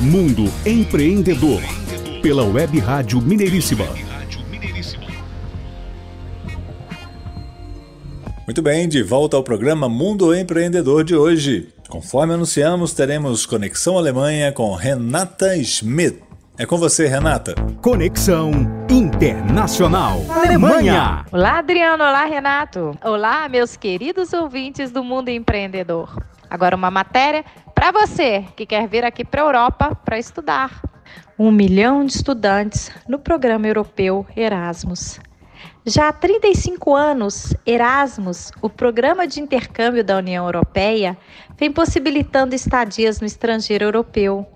Mundo Empreendedor, pela Web Rádio Mineiríssima. Muito bem, de volta ao programa Mundo Empreendedor de hoje. Conforme anunciamos, teremos Conexão Alemanha com Renata Schmidt. É com você, Renata. Conexão Internacional Alemanha. Olá, Adriano. Olá, Renato. Olá, meus queridos ouvintes do Mundo Empreendedor. Agora uma matéria para você que quer vir aqui para a Europa para estudar. Um milhão de estudantes no programa europeu Erasmus. Já há 35 anos, Erasmus, o programa de intercâmbio da União Europeia, vem possibilitando estadias no estrangeiro europeu.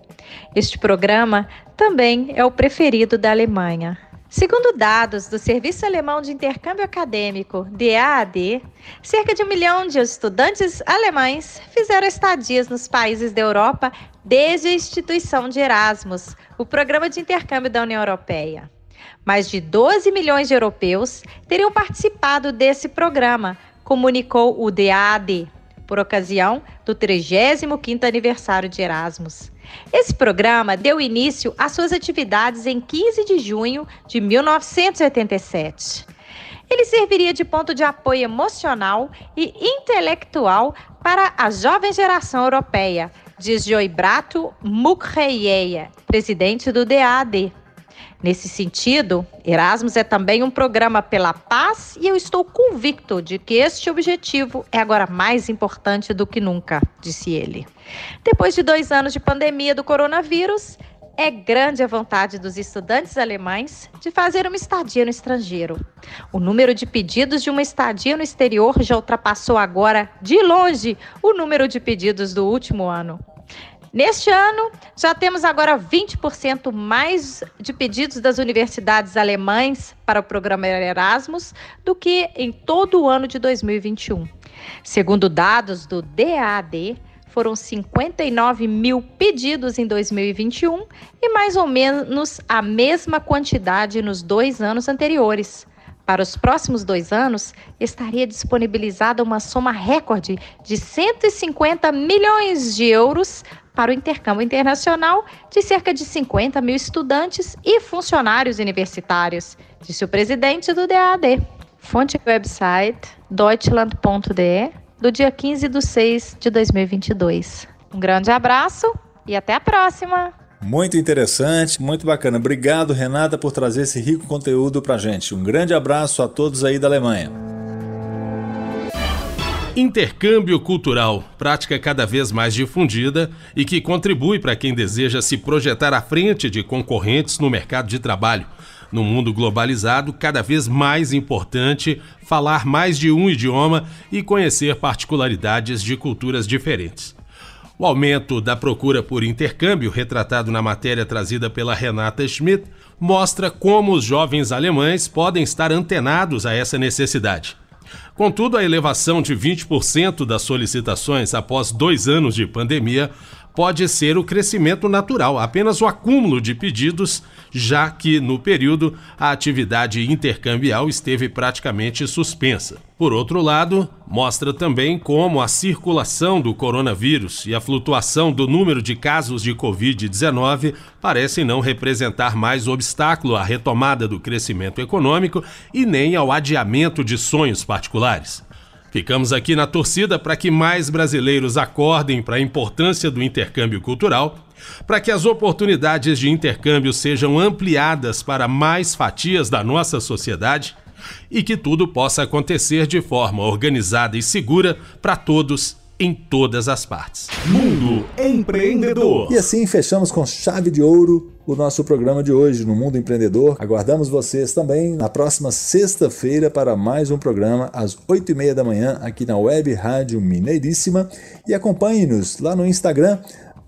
Este programa também é o preferido da Alemanha. Segundo dados do Serviço Alemão de Intercâmbio Acadêmico, DAAD, cerca de um milhão de estudantes alemães fizeram estadias nos países da Europa desde a instituição de Erasmus, o programa de intercâmbio da União Europeia. Mais de 12 milhões de europeus teriam participado desse programa, comunicou o DAAD, por ocasião do 35º aniversário de Erasmus. Esse programa deu início às suas atividades em 15 de junho de 1987. Ele serviria de ponto de apoio emocional e intelectual para a jovem geração europeia, diz Joibrato Mukherjee, presidente do DAD. Nesse sentido, Erasmus é também um programa pela paz e eu estou convicto de que este objetivo é agora mais importante do que nunca, disse ele. Depois de dois anos de pandemia do coronavírus, é grande a vontade dos estudantes alemães de fazer uma estadia no estrangeiro. O número de pedidos de uma estadia no exterior já ultrapassou agora, de longe, o número de pedidos do último ano. Neste ano, já temos agora 20% mais de pedidos das universidades alemães para o programa Erasmus do que em todo o ano de 2021. Segundo dados do DAD, foram 59 mil pedidos em 2021 e mais ou menos a mesma quantidade nos dois anos anteriores. Para os próximos dois anos, estaria disponibilizada uma soma recorde de 150 milhões de euros para o intercâmbio internacional de cerca de 50 mil estudantes e funcionários universitários, disse o presidente do DAD. Fonte website deutschland.de, do dia 15 de 6 de 2022. Um grande abraço e até a próxima! Muito interessante, muito bacana. Obrigado, Renata, por trazer esse rico conteúdo para gente. Um grande abraço a todos aí da Alemanha. Intercâmbio cultural, prática cada vez mais difundida e que contribui para quem deseja se projetar à frente de concorrentes no mercado de trabalho. No mundo globalizado, cada vez mais importante falar mais de um idioma e conhecer particularidades de culturas diferentes. O aumento da procura por intercâmbio, retratado na matéria trazida pela Renata Schmidt, mostra como os jovens alemães podem estar antenados a essa necessidade. Contudo, a elevação de 20% das solicitações após dois anos de pandemia pode ser o crescimento natural, apenas o acúmulo de pedidos, já que no período a atividade intercambial esteve praticamente suspensa. Por outro lado, mostra também como a circulação do coronavírus e a flutuação do número de casos de Covid-19 parecem não representar mais obstáculo à retomada do crescimento econômico e nem ao adiamento de sonhos particulares. Ficamos aqui na torcida para que mais brasileiros acordem para a importância do intercâmbio cultural, para que as oportunidades de intercâmbio sejam ampliadas para mais fatias da nossa sociedade e que tudo possa acontecer de forma organizada e segura para todos em todas as partes. Mundo Empreendedor. E assim fechamos com chave de ouro o nosso programa de hoje no Mundo Empreendedor. Aguardamos vocês também na próxima sexta-feira para mais um programa às oito e meia da manhã aqui na Web Rádio Mineiríssima e acompanhe-nos lá no Instagram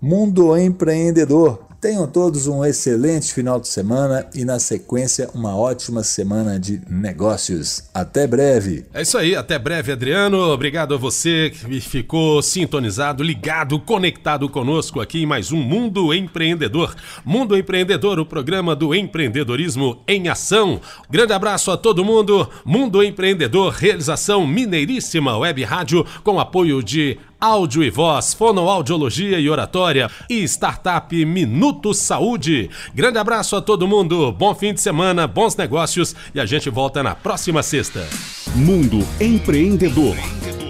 Mundo Empreendedor. Tenham todos um excelente final de semana e, na sequência, uma ótima semana de negócios. Até breve. É isso aí, até breve, Adriano. Obrigado a você que ficou sintonizado, ligado, conectado conosco aqui em mais um Mundo Empreendedor. Mundo Empreendedor, o programa do empreendedorismo em ação. Grande abraço a todo mundo. Mundo Empreendedor, realização mineiríssima web rádio com apoio de áudio e voz, fonoaudiologia e oratória e startup Minuto Saúde. Grande abraço a todo mundo, bom fim de semana, bons negócios e a gente volta na próxima sexta. Mundo Empreendedor,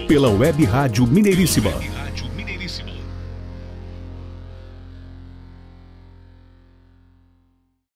pela Web Rádio Mineiríssima.